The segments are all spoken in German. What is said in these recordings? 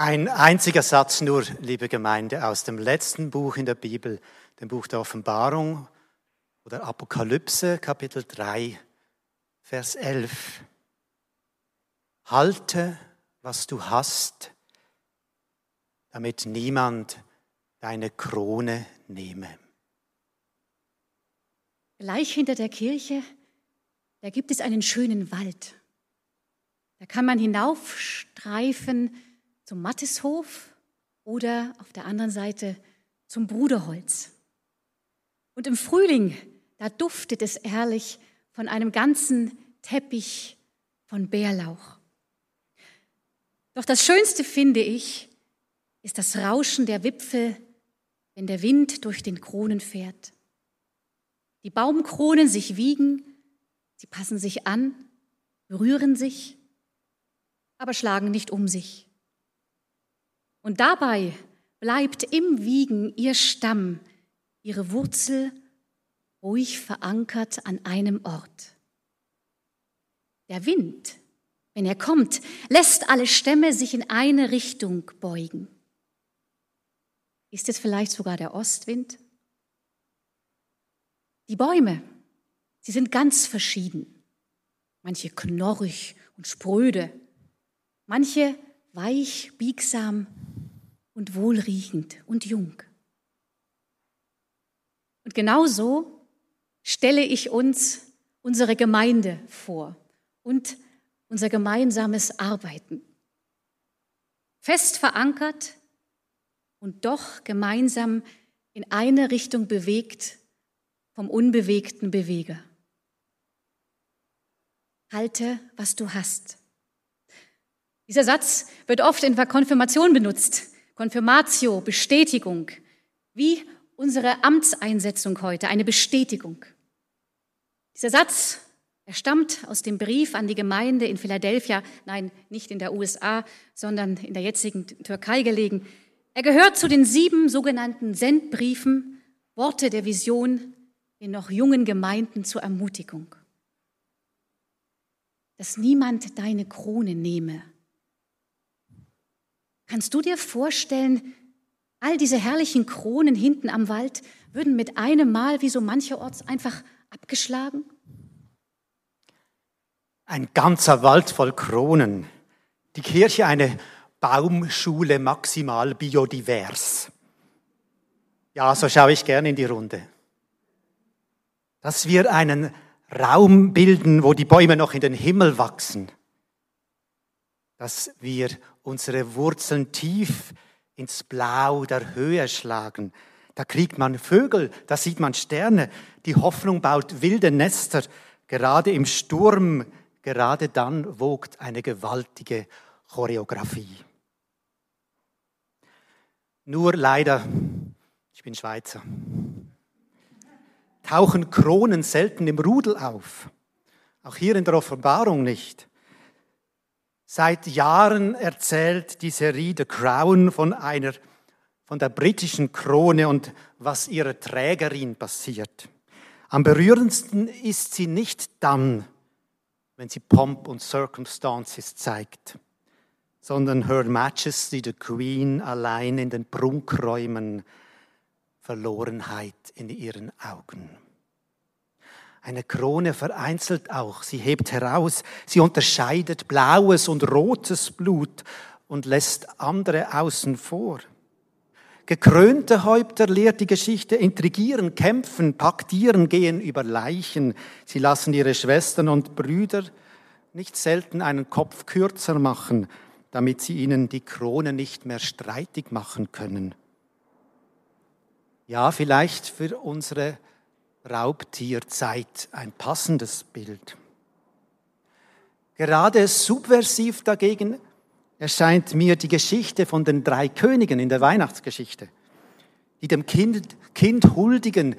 Ein einziger Satz nur, liebe Gemeinde, aus dem letzten Buch in der Bibel, dem Buch der Offenbarung oder Apokalypse, Kapitel 3, Vers 11. Halte, was du hast, damit niemand deine Krone nehme. Gleich hinter der Kirche, da gibt es einen schönen Wald. Da kann man hinaufstreifen zum Mattishof oder auf der anderen Seite zum Bruderholz. Und im Frühling, da duftet es herrlich von einem ganzen Teppich von Bärlauch. Doch das Schönste finde ich, ist das Rauschen der Wipfel, wenn der Wind durch den Kronen fährt. Die Baumkronen sich wiegen, sie passen sich an, berühren sich, aber schlagen nicht um sich. Und dabei bleibt im Wiegen ihr Stamm, ihre Wurzel ruhig verankert an einem Ort. Der Wind, wenn er kommt, lässt alle Stämme sich in eine Richtung beugen. Ist es vielleicht sogar der Ostwind? Die Bäume, sie sind ganz verschieden. Manche knorrig und spröde, manche weich, biegsam und wohlriechend und jung. Und genauso stelle ich uns unsere Gemeinde vor und unser gemeinsames Arbeiten. Fest verankert und doch gemeinsam in eine Richtung bewegt vom unbewegten Beweger. Halte, was du hast. Dieser Satz wird oft in der Konfirmation benutzt. Konfirmatio, Bestätigung, wie unsere Amtseinsetzung heute, eine Bestätigung. Dieser Satz, er stammt aus dem Brief an die Gemeinde in Philadelphia, nein, nicht in der USA, sondern in der jetzigen Türkei gelegen. Er gehört zu den sieben sogenannten Sendbriefen, Worte der Vision in noch jungen Gemeinden zur Ermutigung. Dass niemand deine Krone nehme, Kannst du dir vorstellen, all diese herrlichen Kronen hinten am Wald würden mit einem Mal wie so mancherorts einfach abgeschlagen? Ein ganzer Wald voll Kronen. Die Kirche eine Baumschule maximal biodivers. Ja, so schaue ich gerne in die Runde. Dass wir einen Raum bilden, wo die Bäume noch in den Himmel wachsen. Dass wir unsere Wurzeln tief ins Blau der Höhe schlagen. Da kriegt man Vögel, da sieht man Sterne. Die Hoffnung baut wilde Nester. Gerade im Sturm, gerade dann wogt eine gewaltige Choreografie. Nur leider, ich bin Schweizer, tauchen Kronen selten im Rudel auf. Auch hier in der Offenbarung nicht. Seit Jahren erzählt die Serie The Crown von einer, von der britischen Krone und was ihrer Trägerin passiert. Am berührendsten ist sie nicht dann, wenn sie Pomp und Circumstances zeigt, sondern Her Majesty the Queen allein in den Prunkräumen, Verlorenheit in ihren Augen. Eine Krone vereinzelt auch. Sie hebt heraus. Sie unterscheidet blaues und rotes Blut und lässt andere außen vor. Gekrönte Häupter lehrt die Geschichte intrigieren, kämpfen, paktieren, gehen über Leichen. Sie lassen ihre Schwestern und Brüder nicht selten einen Kopf kürzer machen, damit sie ihnen die Krone nicht mehr streitig machen können. Ja, vielleicht für unsere Raubtierzeit ein passendes Bild. Gerade subversiv dagegen erscheint mir die Geschichte von den drei Königen in der Weihnachtsgeschichte, die dem Kind, kind huldigen,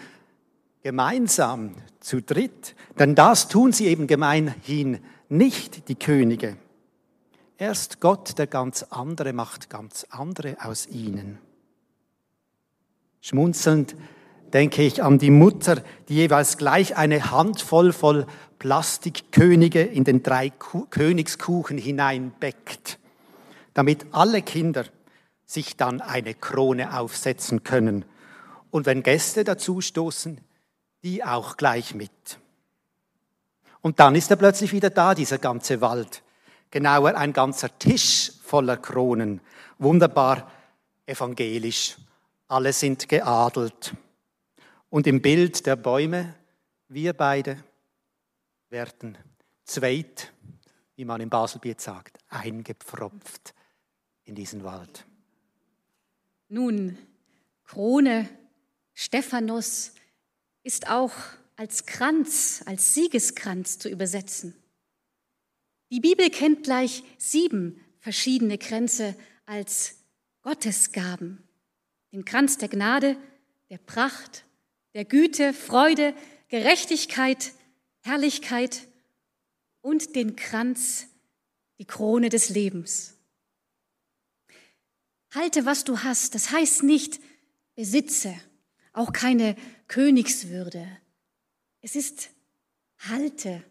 gemeinsam zu dritt, denn das tun sie eben gemeinhin nicht, die Könige. Erst Gott, der ganz andere, macht ganz andere aus ihnen. Schmunzelnd denke ich an die Mutter, die jeweils gleich eine Handvoll voll Plastikkönige in den drei Königskuchen hineinbeckt. damit alle Kinder sich dann eine Krone aufsetzen können. Und wenn Gäste dazustoßen, die auch gleich mit. Und dann ist er plötzlich wieder da, dieser ganze Wald. Genauer ein ganzer Tisch voller Kronen. Wunderbar evangelisch. Alle sind geadelt. Und im Bild der Bäume, wir beide werden zweit, wie man in Baselbiet sagt, eingepfropft in diesen Wald. Nun, Krone, Stephanus ist auch als Kranz, als Siegeskranz zu übersetzen. Die Bibel kennt gleich sieben verschiedene Kränze als Gottesgaben. Den Kranz der Gnade, der Pracht, der Güte, Freude, Gerechtigkeit, Herrlichkeit und den Kranz, die Krone des Lebens. Halte, was du hast, das heißt nicht besitze, auch keine Königswürde. Es ist halte,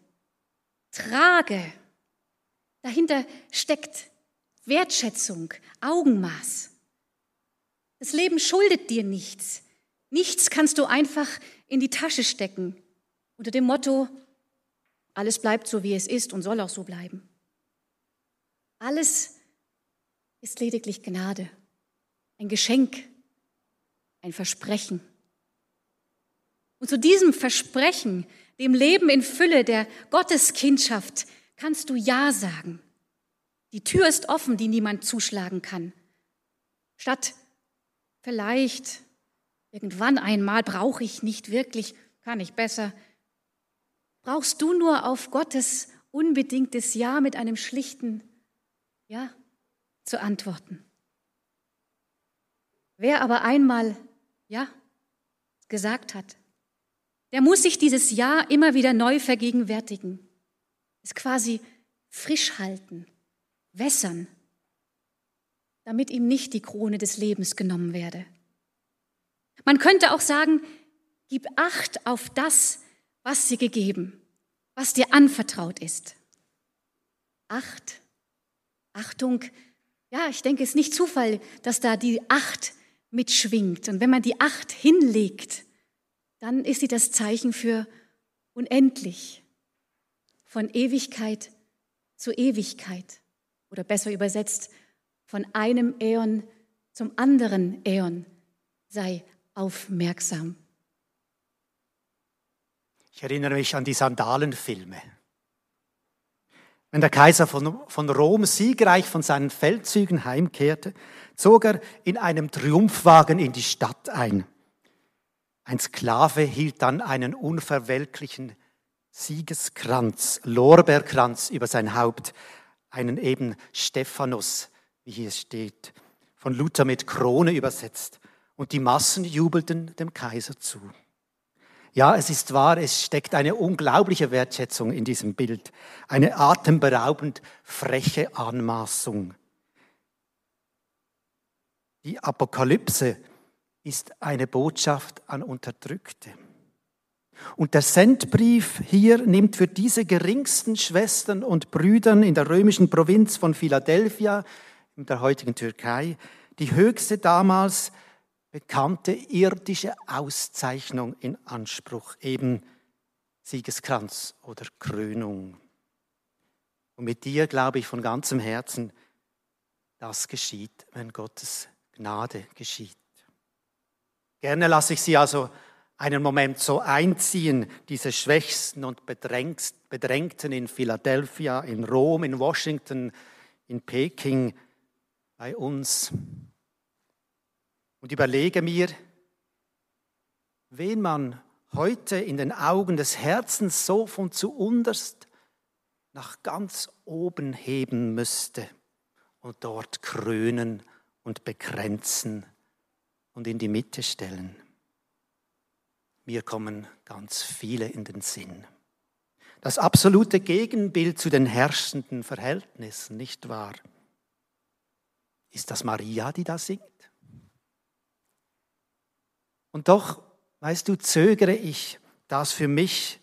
trage. Dahinter steckt Wertschätzung, Augenmaß. Das Leben schuldet dir nichts. Nichts kannst du einfach in die Tasche stecken unter dem Motto, alles bleibt so, wie es ist und soll auch so bleiben. Alles ist lediglich Gnade, ein Geschenk, ein Versprechen. Und zu diesem Versprechen, dem Leben in Fülle der Gotteskindschaft, kannst du Ja sagen. Die Tür ist offen, die niemand zuschlagen kann. Statt vielleicht irgendwann einmal brauche ich nicht wirklich, kann ich besser, brauchst du nur auf Gottes unbedingtes Ja mit einem schlichten Ja zu antworten. Wer aber einmal Ja gesagt hat, der muss sich dieses Ja immer wieder neu vergegenwärtigen, es quasi frisch halten, wässern, damit ihm nicht die Krone des Lebens genommen werde. Man könnte auch sagen, gib Acht auf das, was dir gegeben, was dir anvertraut ist. Acht, Achtung, ja, ich denke, es ist nicht Zufall, dass da die Acht mitschwingt. Und wenn man die Acht hinlegt, dann ist sie das Zeichen für unendlich, von Ewigkeit zu Ewigkeit. Oder besser übersetzt, von einem Äon zum anderen Äon sei aufmerksam. Ich erinnere mich an die Sandalenfilme. Wenn der Kaiser von, von Rom siegreich von seinen Feldzügen heimkehrte, zog er in einem Triumphwagen in die Stadt ein. Ein Sklave hielt dann einen unverwelklichen Siegeskranz, Lorbeerkranz über sein Haupt, einen eben Stephanus, wie hier steht, von Luther mit Krone übersetzt. Und die Massen jubelten dem Kaiser zu. Ja, es ist wahr, es steckt eine unglaubliche Wertschätzung in diesem Bild, eine atemberaubend freche Anmaßung. Die Apokalypse ist eine Botschaft an Unterdrückte. Und der Sendbrief hier nimmt für diese geringsten Schwestern und Brüdern in der römischen Provinz von Philadelphia, in der heutigen Türkei, die höchste damals bekannte irdische Auszeichnung in Anspruch, eben Siegeskranz oder Krönung. Und mit dir glaube ich von ganzem Herzen, das geschieht, wenn Gottes Gnade geschieht. Gerne lasse ich Sie also einen Moment so einziehen, diese Schwächsten und Bedrängten in Philadelphia, in Rom, in Washington, in Peking, bei uns und überlege mir, wen man heute in den Augen des Herzens so von zu unterst nach ganz oben heben müsste und dort krönen und bekränzen und in die Mitte stellen. Mir kommen ganz viele in den Sinn. Das absolute Gegenbild zu den herrschenden Verhältnissen, nicht wahr? Ist das Maria, die da singt? Und doch, weißt du, zögere ich, das für mich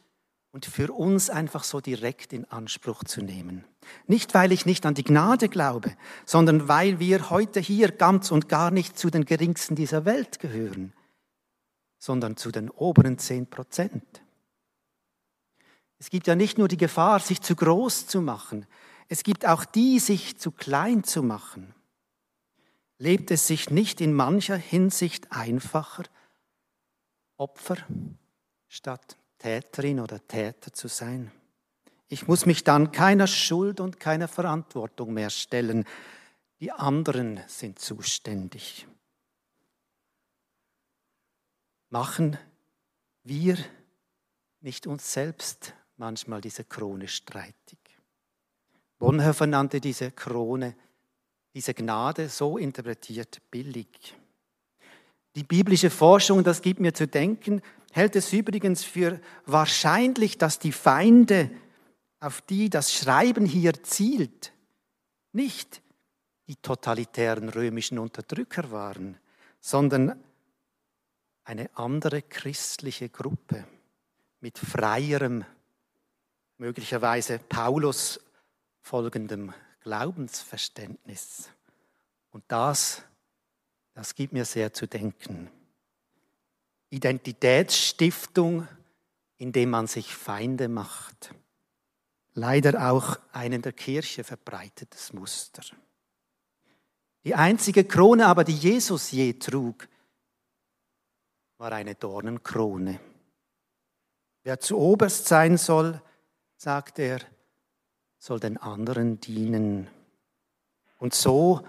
und für uns einfach so direkt in Anspruch zu nehmen. Nicht, weil ich nicht an die Gnade glaube, sondern weil wir heute hier ganz und gar nicht zu den geringsten dieser Welt gehören, sondern zu den oberen zehn Prozent. Es gibt ja nicht nur die Gefahr, sich zu groß zu machen, es gibt auch die, sich zu klein zu machen. Lebt es sich nicht in mancher Hinsicht einfacher, Opfer statt Täterin oder Täter zu sein. Ich muss mich dann keiner Schuld und keiner Verantwortung mehr stellen. Die anderen sind zuständig. Machen wir nicht uns selbst manchmal diese Krone streitig? Bonhoeffer nannte diese Krone, diese Gnade so interpretiert billig. Die biblische Forschung, das gibt mir zu denken, hält es übrigens für wahrscheinlich, dass die Feinde, auf die das Schreiben hier zielt, nicht die totalitären römischen Unterdrücker waren, sondern eine andere christliche Gruppe mit freierem, möglicherweise Paulus folgendem Glaubensverständnis. Und das, das gibt mir sehr zu denken. Identitätsstiftung, indem man sich Feinde macht. Leider auch ein in der Kirche verbreitetes Muster. Die einzige Krone aber, die Jesus je trug, war eine Dornenkrone. Wer zu oberst sein soll, sagt er, soll den anderen dienen. Und so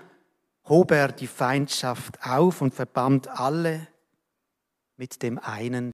hob er die Feindschaft auf und verband alle mit dem einen